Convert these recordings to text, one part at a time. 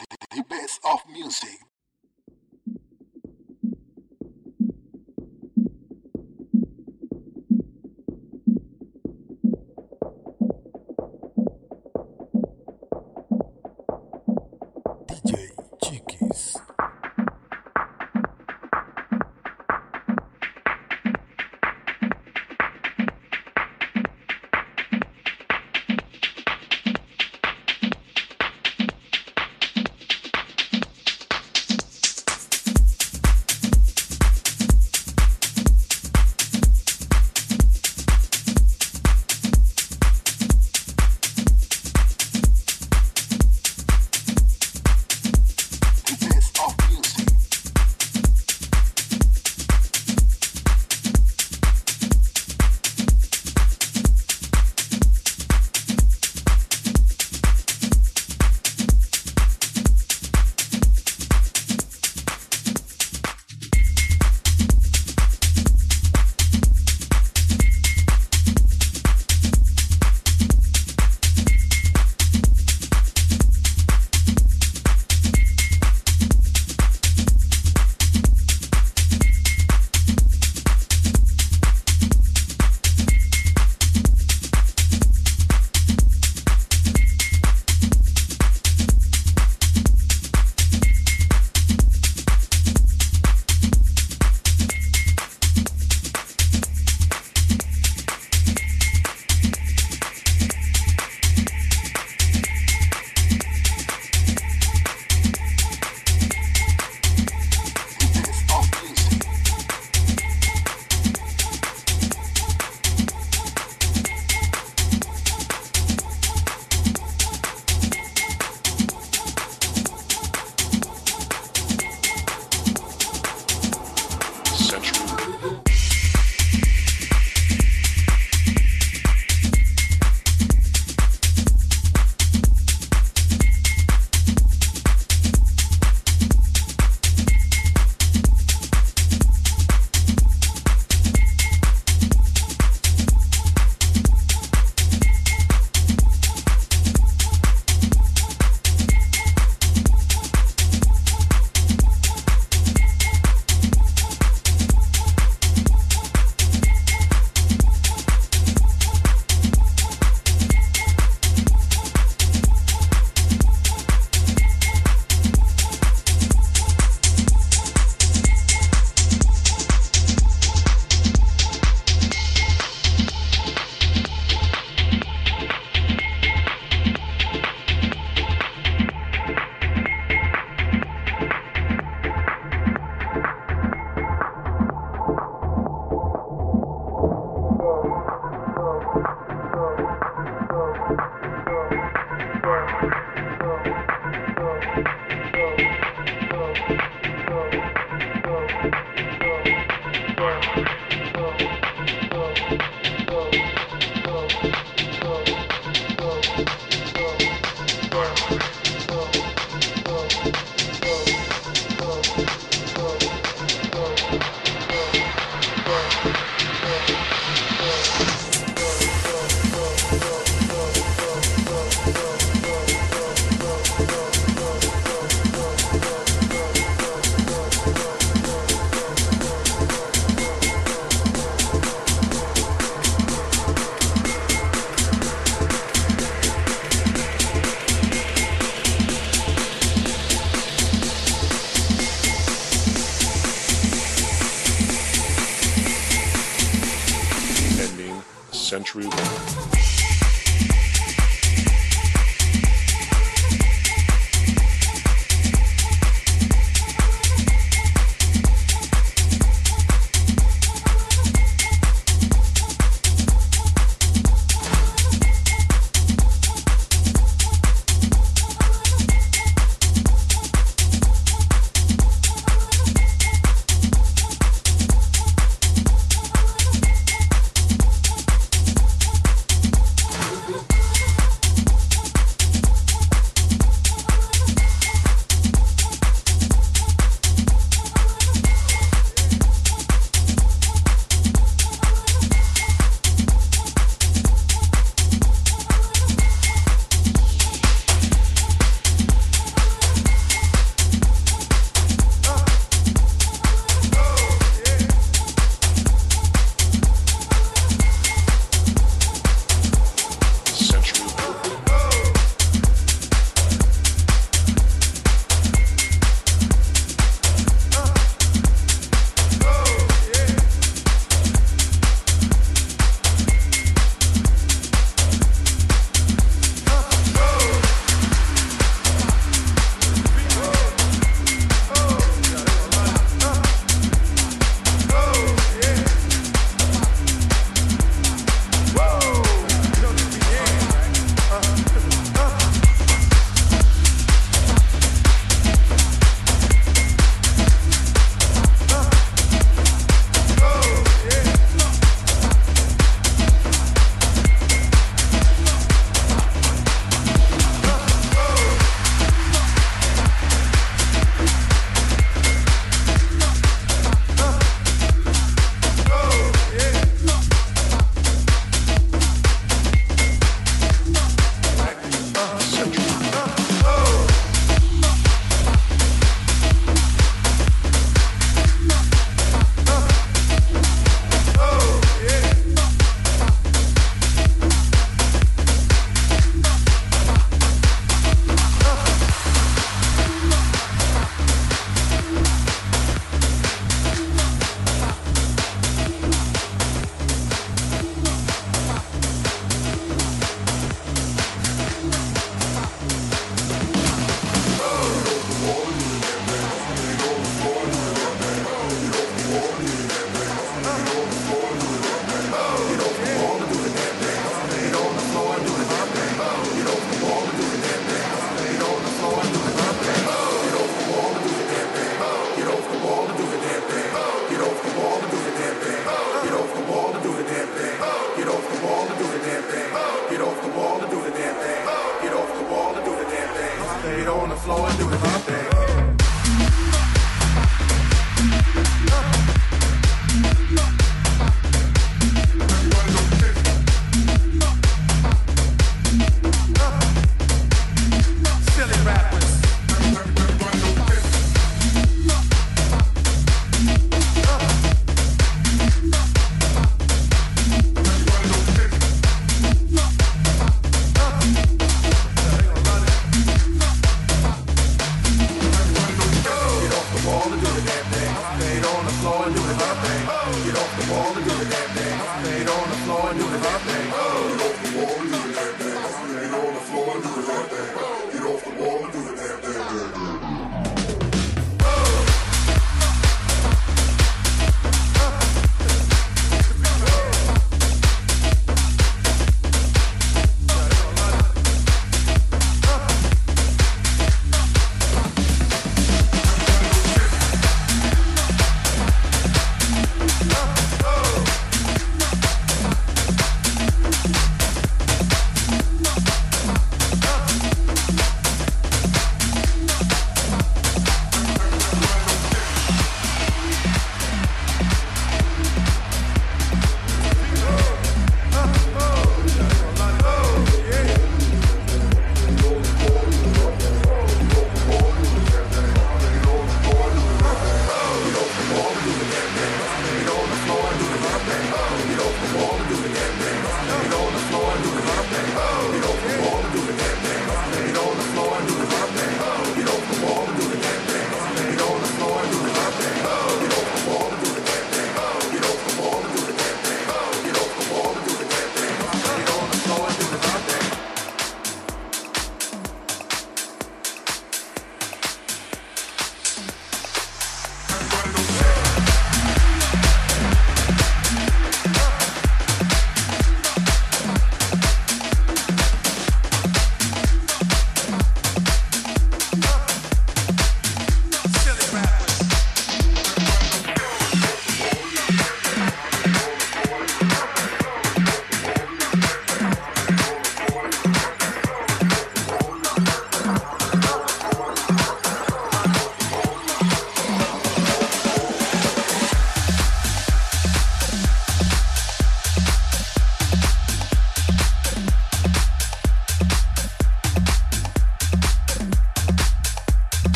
The best of music.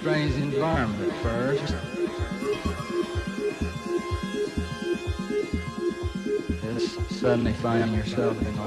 Strange environment at first. Just suddenly finding yourself in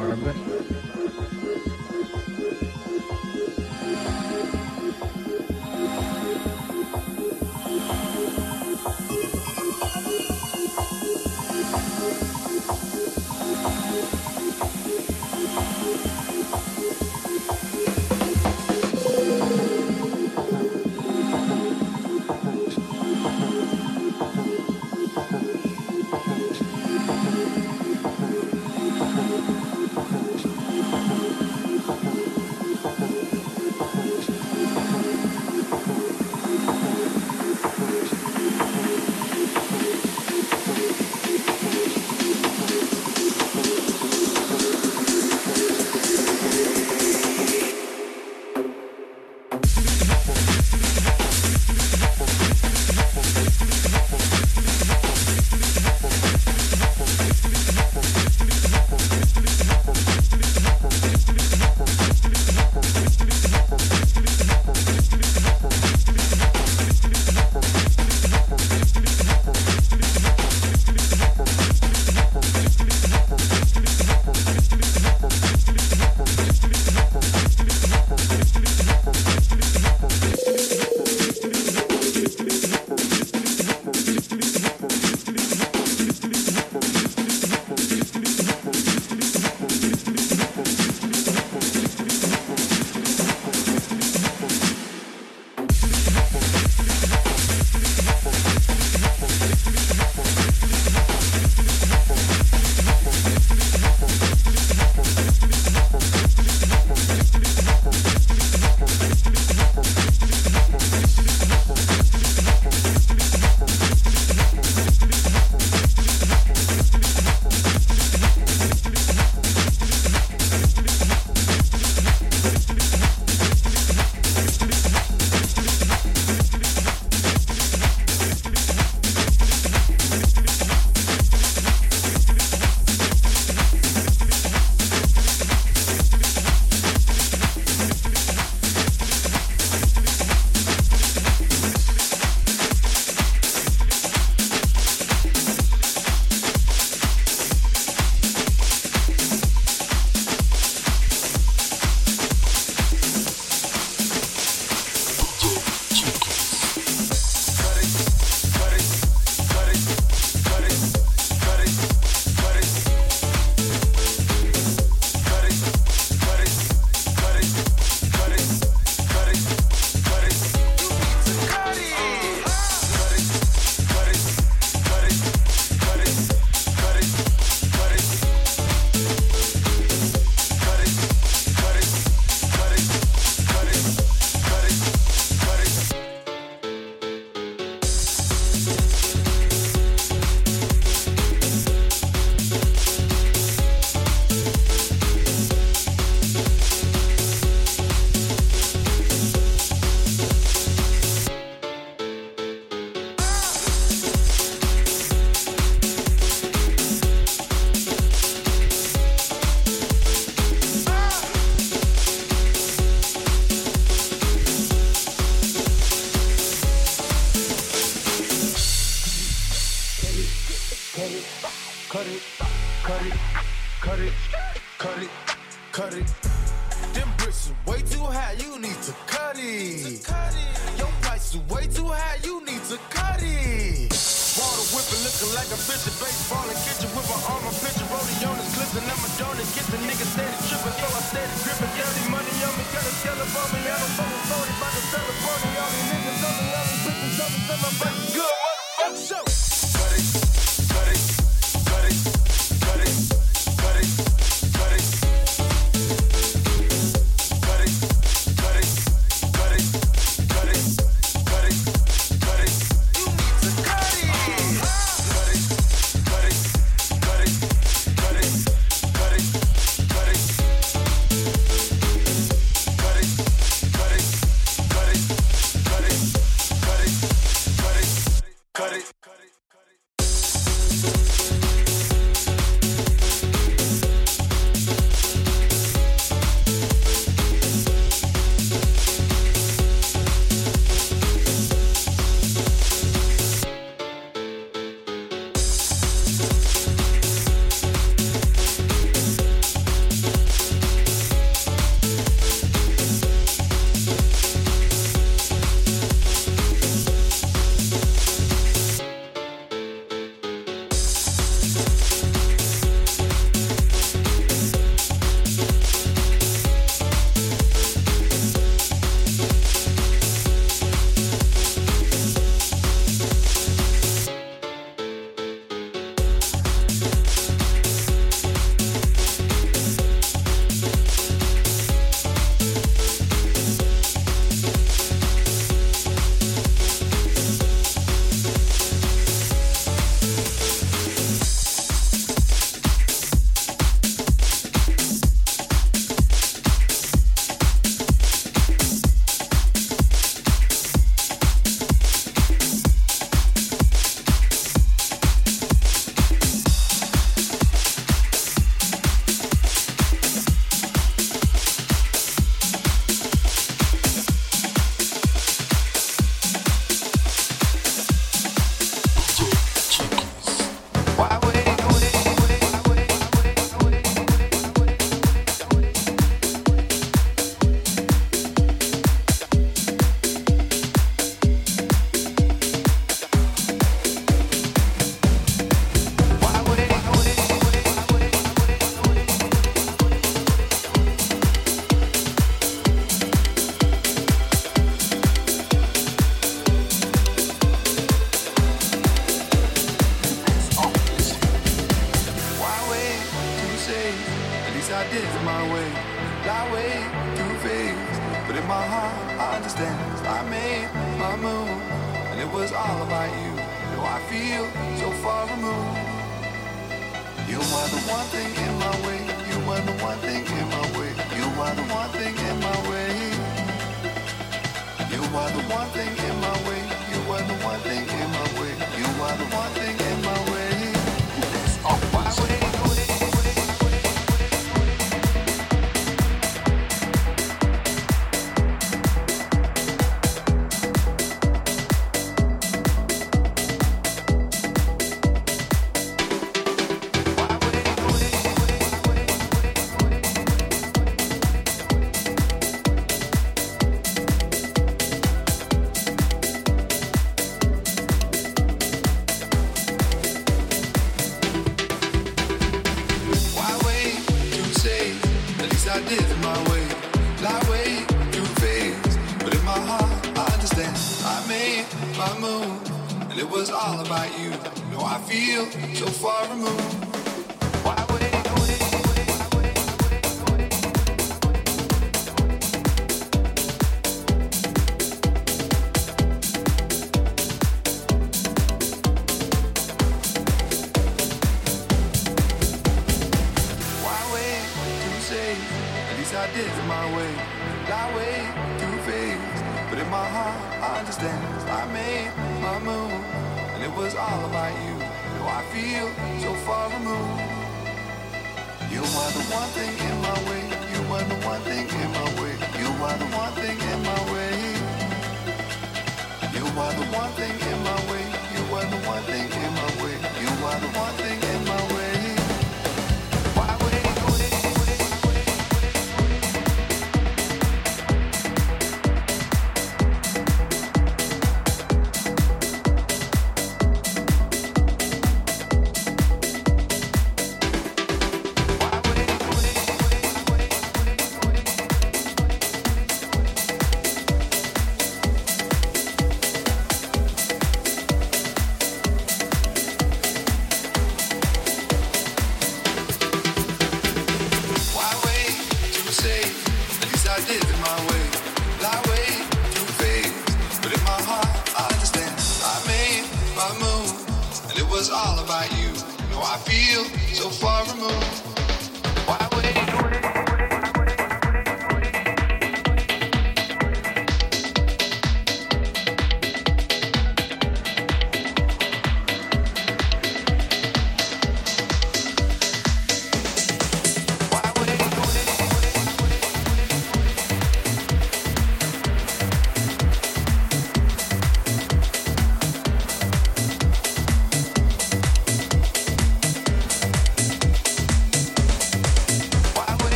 You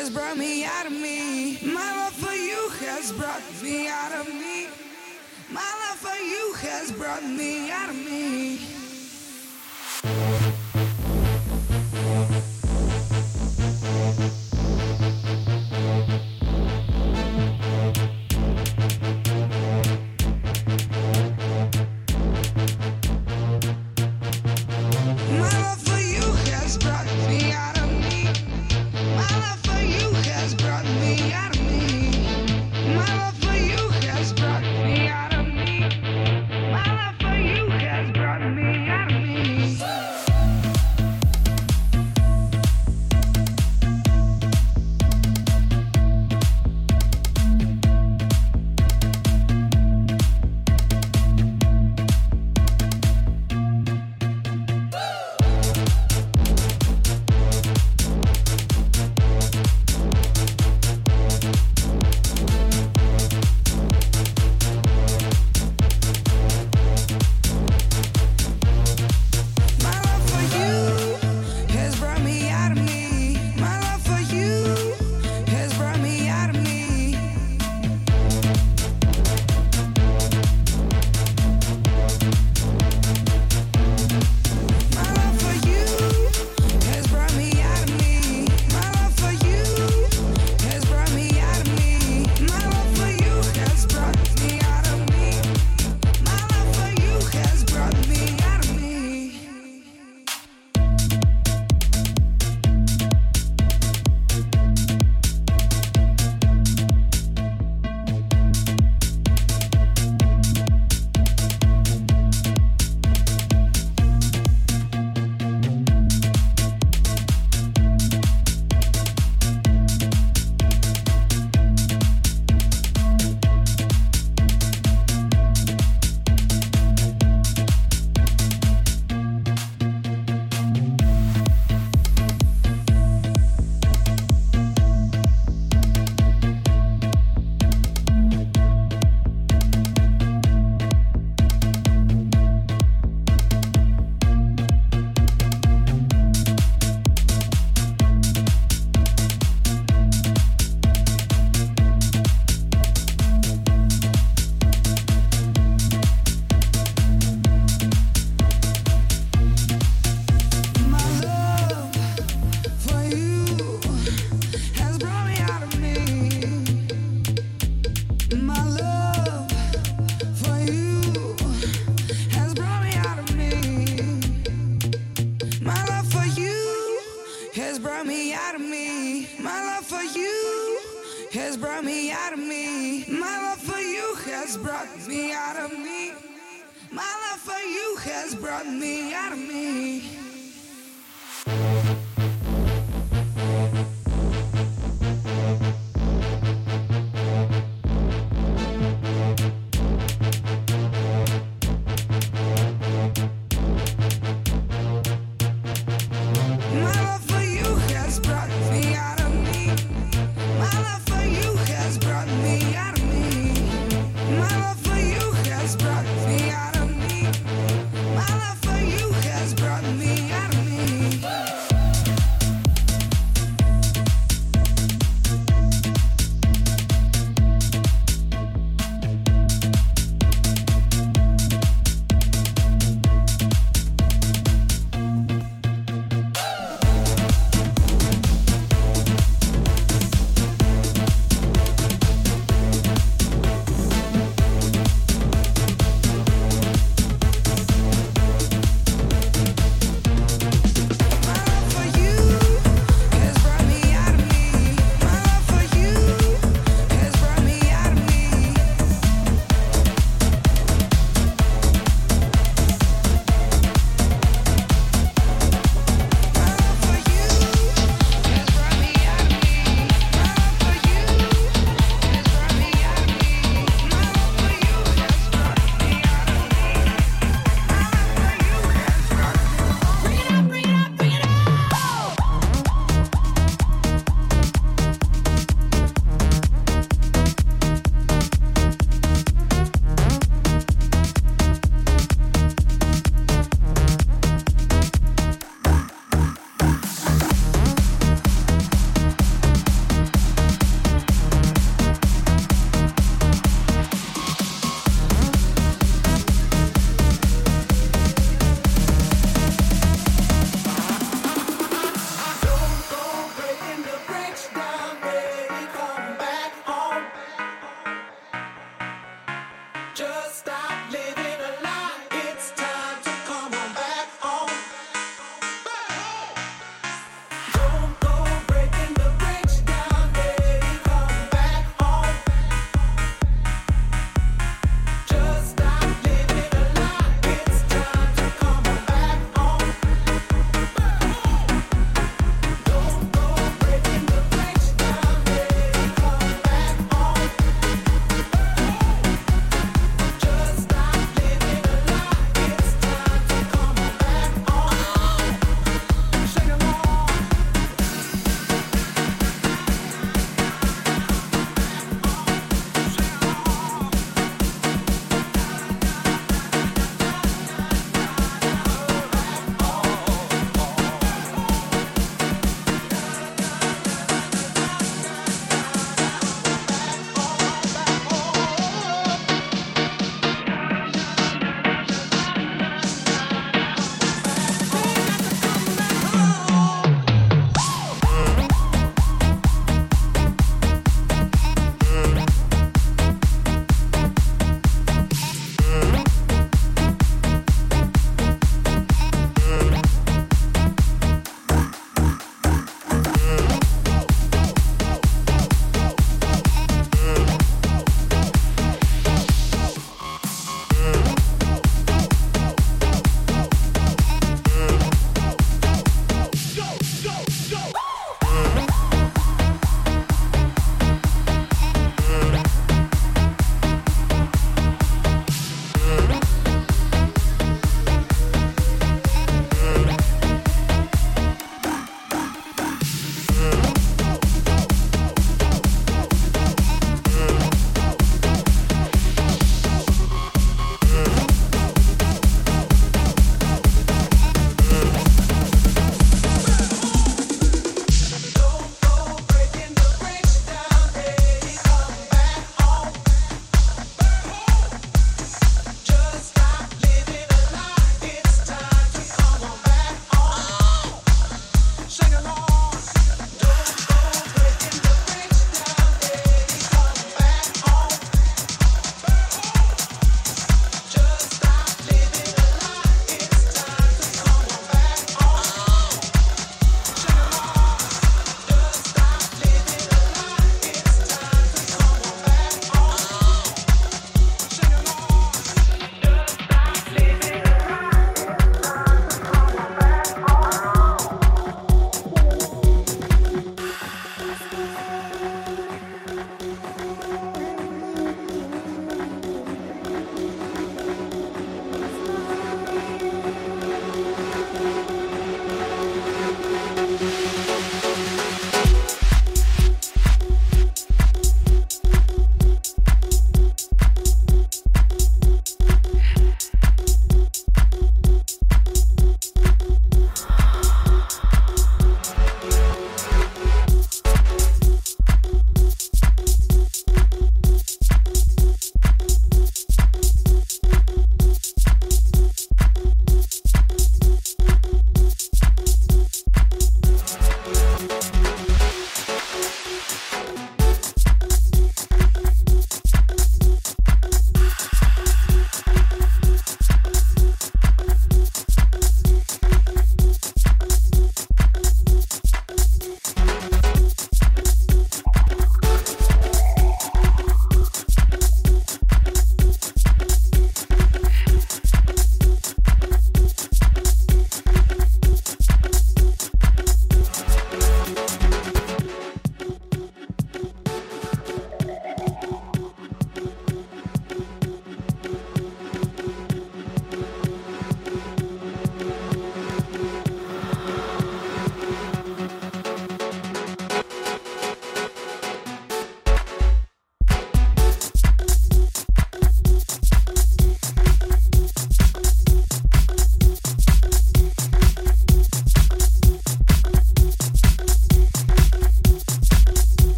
has brought me out of me. My love for you has brought me out of me. My love for you has brought me out of me.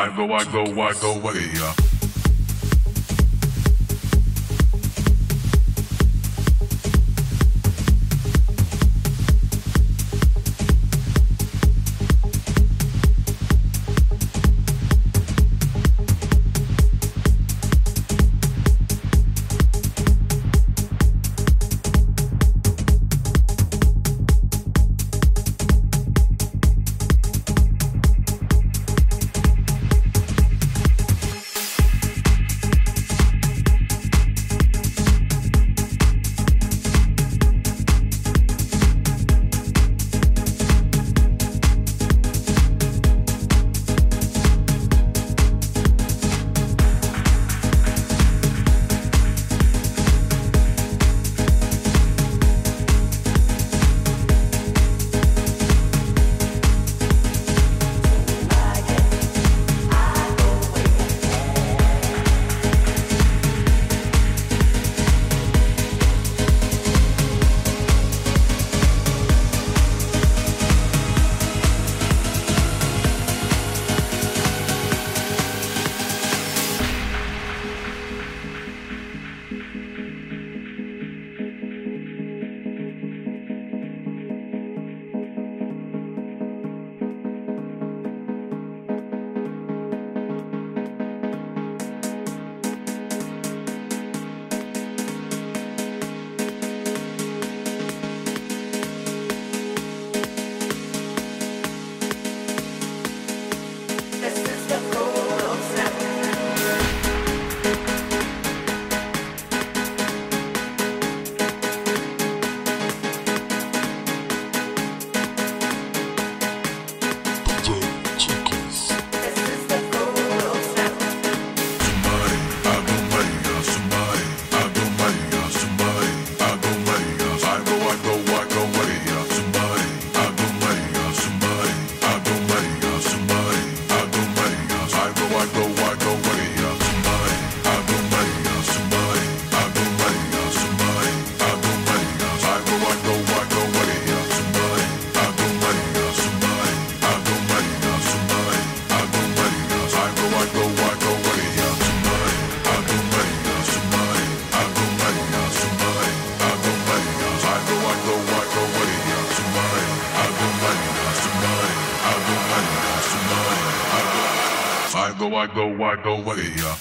I go, I go, I go yeah. Waggle, waggle, waggle, yeah. Uh,